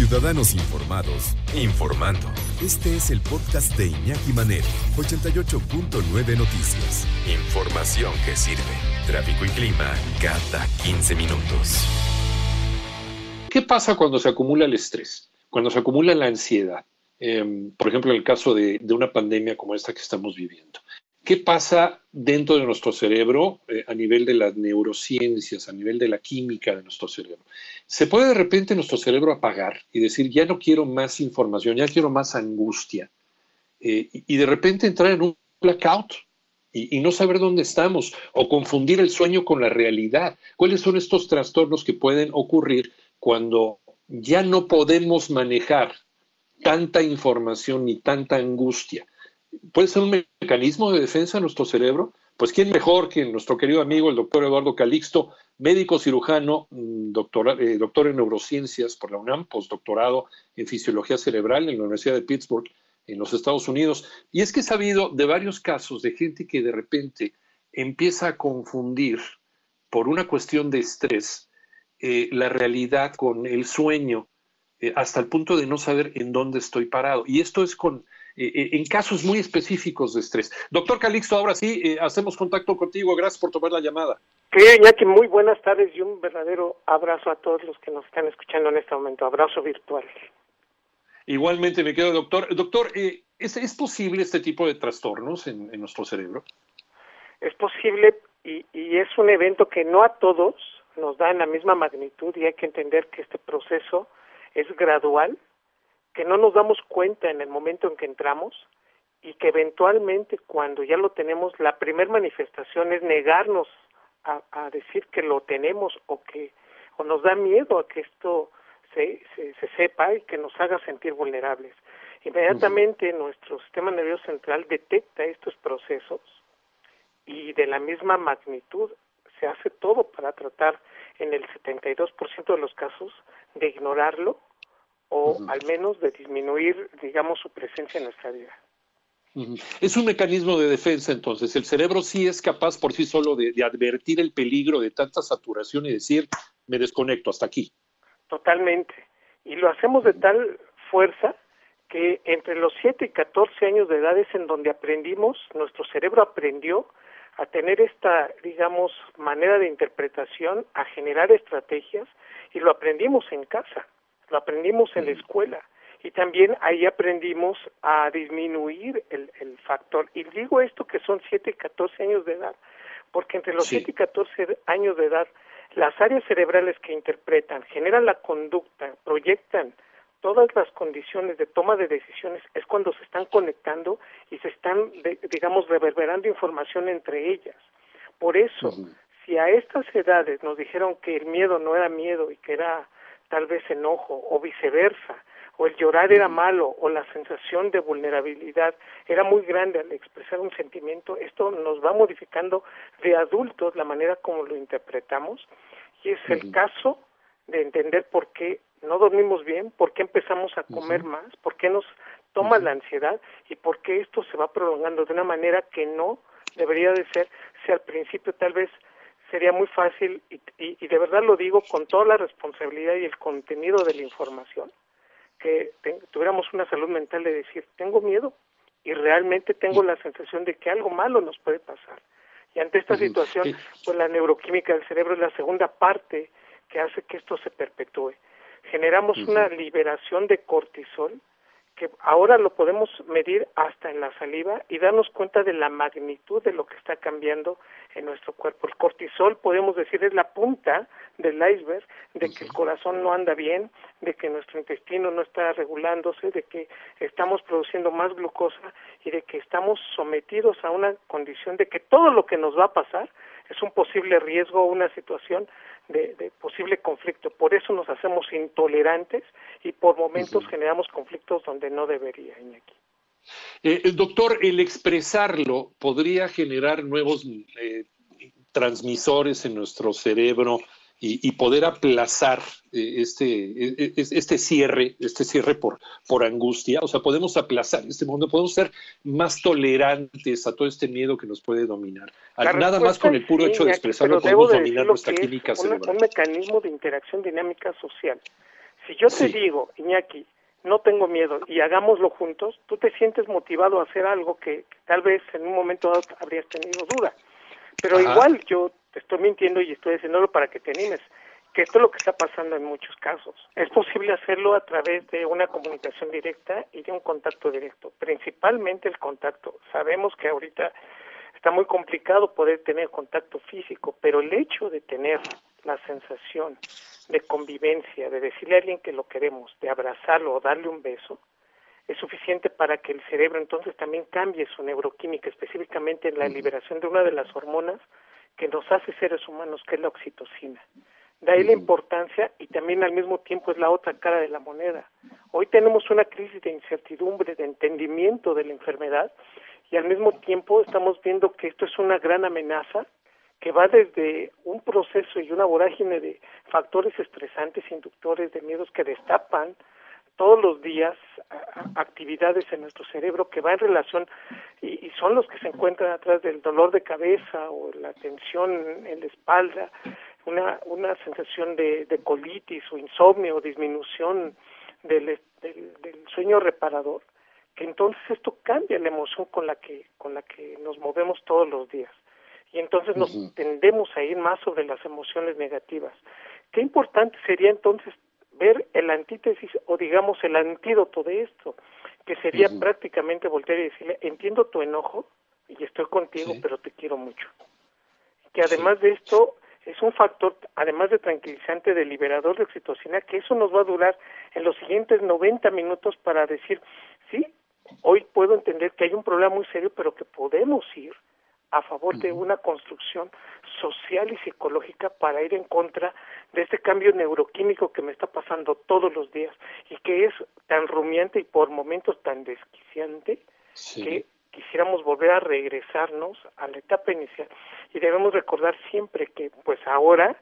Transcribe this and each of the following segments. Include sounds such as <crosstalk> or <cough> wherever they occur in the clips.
Ciudadanos informados, informando. Este es el podcast de Iñaki Manero, 88.9 Noticias. Información que sirve. Tráfico y clima cada 15 minutos. ¿Qué pasa cuando se acumula el estrés? Cuando se acumula la ansiedad. Em, por ejemplo, en el caso de, de, una pandemia como esta que estamos viviendo. ¿Qué pasa dentro de nuestro cerebro eh, a nivel de las neurociencias, a nivel de la química de nuestro cerebro? Se puede de repente nuestro cerebro apagar y decir, ya no quiero más información, ya quiero más angustia. Eh, y, de repente entrar en un blackout y, y, no saber dónde estamos o confundir el sueño con la realidad. ¿Cuáles son estos trastornos que pueden ocurrir cuando ya no podemos manejar tanta información ni tanta angustia? Puede ser un mecanismo de defensa de nuestro cerebro. Pues quién mejor que nuestro querido amigo el doctor Eduardo Calixto, médico cirujano, mm, doctor, eh, doctor en neurociencias por la UNAM, postdoctorado en fisiología cerebral en la Universidad de Pittsburgh, en los Estados Unidos. Y es que he sabido de varios casos de gente que de repente empieza a confundir por una cuestión de estrés eh, la realidad con el sueño, eh, hasta el punto de no saber en dónde estoy parado. Y esto es con eh, eh, en casos muy específicos de estrés. Doctor Calixto, ahora sí, eh, hacemos contacto contigo. Gracias por tomar la llamada. Querido Iñaki, muy buenas tardes y un verdadero abrazo a todos los que nos están escuchando en este momento. Abrazo virtual. Igualmente me quedo, doctor. Doctor, ¿es, ¿es, posible este tipo de trastornos en, en nuestro cerebro? Es posible y, y es un evento que no a todos nos da en la misma magnitud y hay que entender que este proceso es gradual que no nos damos cuenta en el momento en que entramos y que eventualmente cuando ya lo tenemos, la primer manifestación es negarnos a, a, decir que lo tenemos o que o nos da miedo a que esto se, se, se sepa y que nos haga sentir vulnerables. Inmediatamente nuestro sistema nervioso central detecta estos procesos y de la misma magnitud se hace todo para tratar en el 72% de los casos de ignorarlo o al menos de disminuir, digamos, su presencia en nuestra vida. Es un mecanismo de defensa, entonces. El cerebro sí es capaz por sí solo de, de, advertir el peligro de tanta saturación y decir, me desconecto hasta aquí. Totalmente. Y lo hacemos de tal fuerza que entre los 7 y 14 años de edad es en donde aprendimos, nuestro cerebro aprendió a tener esta, digamos, manera de interpretación, a generar estrategias, y lo aprendimos en casa lo aprendimos en la escuela y también ahí aprendimos a disminuir el, el factor. Y digo esto que son 7 y 14 años de edad, porque entre los sí. 7 y 14 años de edad, las áreas cerebrales que interpretan, generan la conducta, proyectan todas las condiciones de toma de decisiones, es cuando se están conectando y se están, de, digamos, reverberando información entre ellas. Por eso, uh -huh. si a estas edades nos dijeron que el miedo no era miedo y que era tal vez enojo o viceversa, o el llorar era malo o la sensación de vulnerabilidad era muy grande al expresar un sentimiento, esto nos va modificando de adultos la manera como lo interpretamos y es uh -huh. el caso de entender por qué no dormimos bien, por qué empezamos a comer uh -huh. más, por qué nos toma uh -huh. la ansiedad y por qué esto se va prolongando de una manera que no debería de ser si al principio tal vez sería muy fácil, y, y, y, de verdad lo digo con toda la responsabilidad y el contenido de la información, que te, tuviéramos una salud mental de decir, tengo miedo y realmente tengo la sensación de que algo malo nos puede pasar. Y ante esta situación, pues la neuroquímica del cerebro es la segunda parte que hace que esto se perpetúe. Generamos una liberación de cortisol que ahora lo podemos medir hasta en la saliva y darnos cuenta de la magnitud de lo que está cambiando en nuestro cuerpo. El cortisol, podemos decir, es la punta del iceberg de que el corazón no anda bien, de que nuestro intestino no está regulándose, de que estamos produciendo más glucosa y de que estamos sometidos a una condición de que todo lo que nos va a pasar es un posible riesgo o una situación de, posible conflicto. Por eso nos hacemos intolerantes y por momentos generamos conflictos donde no debería, Iñaki. Eh, doctor, el expresarlo podría generar nuevos eh, transmisores en nuestro cerebro y, poder aplazar eh, este, e, e, este cierre, este cierre por, por angustia. O sea, podemos aplazar este mundo, podemos ser más tolerantes a todo este miedo que nos puede dominar. Nada más con el puro hecho de expresarlo podemos dominar nuestra química cerebral. Un mecanismo de interacción dinámica social. Si yo te digo, Iñaki, no tengo miedo y hagámoslo juntos, tú te sientes motivado a hacer algo que tal vez en un momento habrías tenido duda. Pero igual yo te estoy mintiendo y estoy diciéndolo para que te animes, que esto es lo que está pasando en muchos casos. Es posible hacerlo a través de una comunicación directa y de un contacto directo, principalmente el contacto. Sabemos que ahorita está muy complicado poder tener contacto físico, pero el hecho de tener la sensación de convivencia, de decirle a alguien que lo queremos, de abrazarlo o darle un beso, es suficiente para que el cerebro entonces también cambie su neuroquímica, específicamente en la liberación de una de las hormonas que nos hace seres humanos, que es la oxitocina. De ahí la importancia y también al mismo tiempo es la otra cara de la moneda. Hoy tenemos una crisis de incertidumbre, de entendimiento de la enfermedad y al mismo tiempo estamos viendo que esto es una gran amenaza que va desde un proceso y una vorágine de factores estresantes, inductores de miedos que destapan todos los días actividades en nuestro cerebro que va en relación y, son los que se encuentran atrás del dolor de cabeza o la tensión en la espalda, una, una sensación de, colitis o insomnio o disminución del, del, sueño reparador, que entonces esto cambia la emoción con la que, con la que nos movemos todos los días. Y entonces nos tendemos a ir más sobre las emociones negativas. Qué importante sería entonces ver el antítesis o digamos el antídoto de esto, que sería prácticamente voltear y decirle, entiendo tu enojo y estoy contigo, pero te quiero mucho. Que además de esto es un factor, además de tranquilizante, de liberador de oxitocina, que eso nos va a durar en los siguientes 90 minutos para decir, sí, hoy puedo entender que hay un problema muy serio, pero que podemos ir a favor de una construcción social y psicológica para ir en contra de este cambio neuroquímico que me está pasando todos los días y que es tan rumiante y por momentos tan desquiciante que quisiéramos volver a regresarnos a la etapa inicial. Y debemos recordar siempre que pues ahora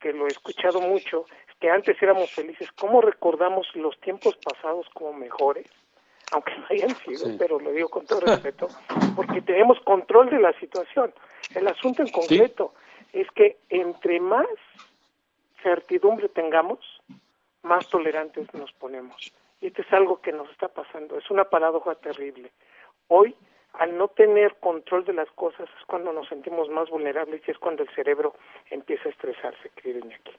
que lo he escuchado mucho que antes éramos felices cómo recordamos los tiempos pasados como mejores aunque no hayan sido, pero lo digo con todo respeto, <laughs> porque tenemos control de la situación. El asunto en concreto es que entre más certidumbre tengamos, más tolerantes nos ponemos. Y esto es algo que nos está pasando, es una paradoja terrible. Hoy, al no tener control de las cosas, es cuando nos sentimos más vulnerables y es cuando el cerebro empieza a estresarse, querido Iñaki.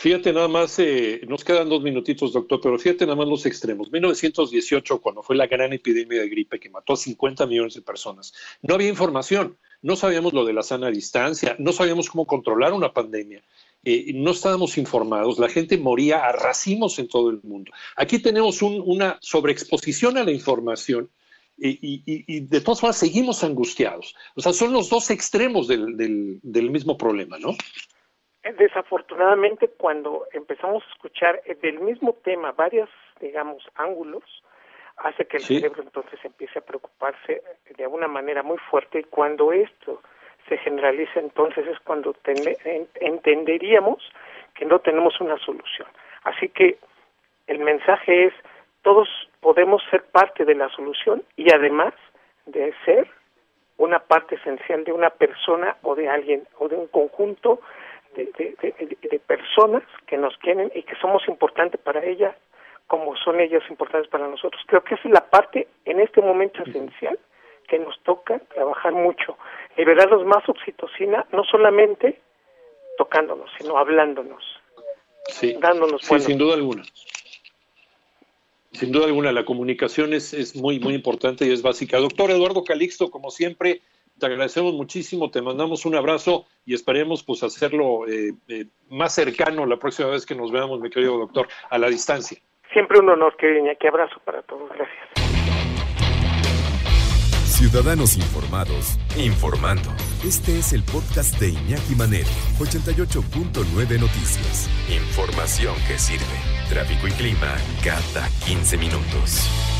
Fíjate nada más, eh, nos quedan dos minutitos, doctor, pero fíjate nada más los extremos. 1918, cuando fue la gran epidemia de gripe que mató a 50 millones de personas, no había información, no sabíamos lo de la sana distancia, no sabíamos cómo controlar una pandemia. Eh, no estábamos informados, la gente moría a racimos en todo el mundo. Aquí tenemos una sobreexposición a la información y, de todas formas seguimos angustiados. O sea, son los dos extremos del mismo problema, ¿no? Desafortunadamente, cuando empezamos a escuchar del mismo tema varios, digamos, ángulos, hace que el cerebro entonces empiece a preocuparse de una manera muy fuerte y cuando esto se generaliza entonces es cuando entenderíamos que no tenemos una solución. Así que el mensaje es todos podemos ser parte de la solución y además de ser una parte esencial de una persona o de alguien o de un conjunto de, personas que nos quieren y que somos importantes para ellas como son ellas importantes para nosotros. Creo que esa es la parte en este momento esencial que nos toca trabajar mucho. Liberarnos más oxitocina, no solamente tocándonos, sino hablándonos, sí. dándonos Sí, sin duda alguna. Sin duda alguna, la comunicación es, es muy, muy importante y es básica. Doctor Eduardo Calixto, como siempre, te agradecemos muchísimo, te mandamos un abrazo y esperemos pues hacerlo eh, eh, más cercano la próxima vez que nos veamos, mi querido doctor, a la distancia. Siempre un honor, querida, que abrazo para todos, gracias. Ciudadanos informados, informando. Este es el podcast de Iñaki Manero, 88.9 Noticias. Información que sirve. Tráfico y clima cada 15 minutos.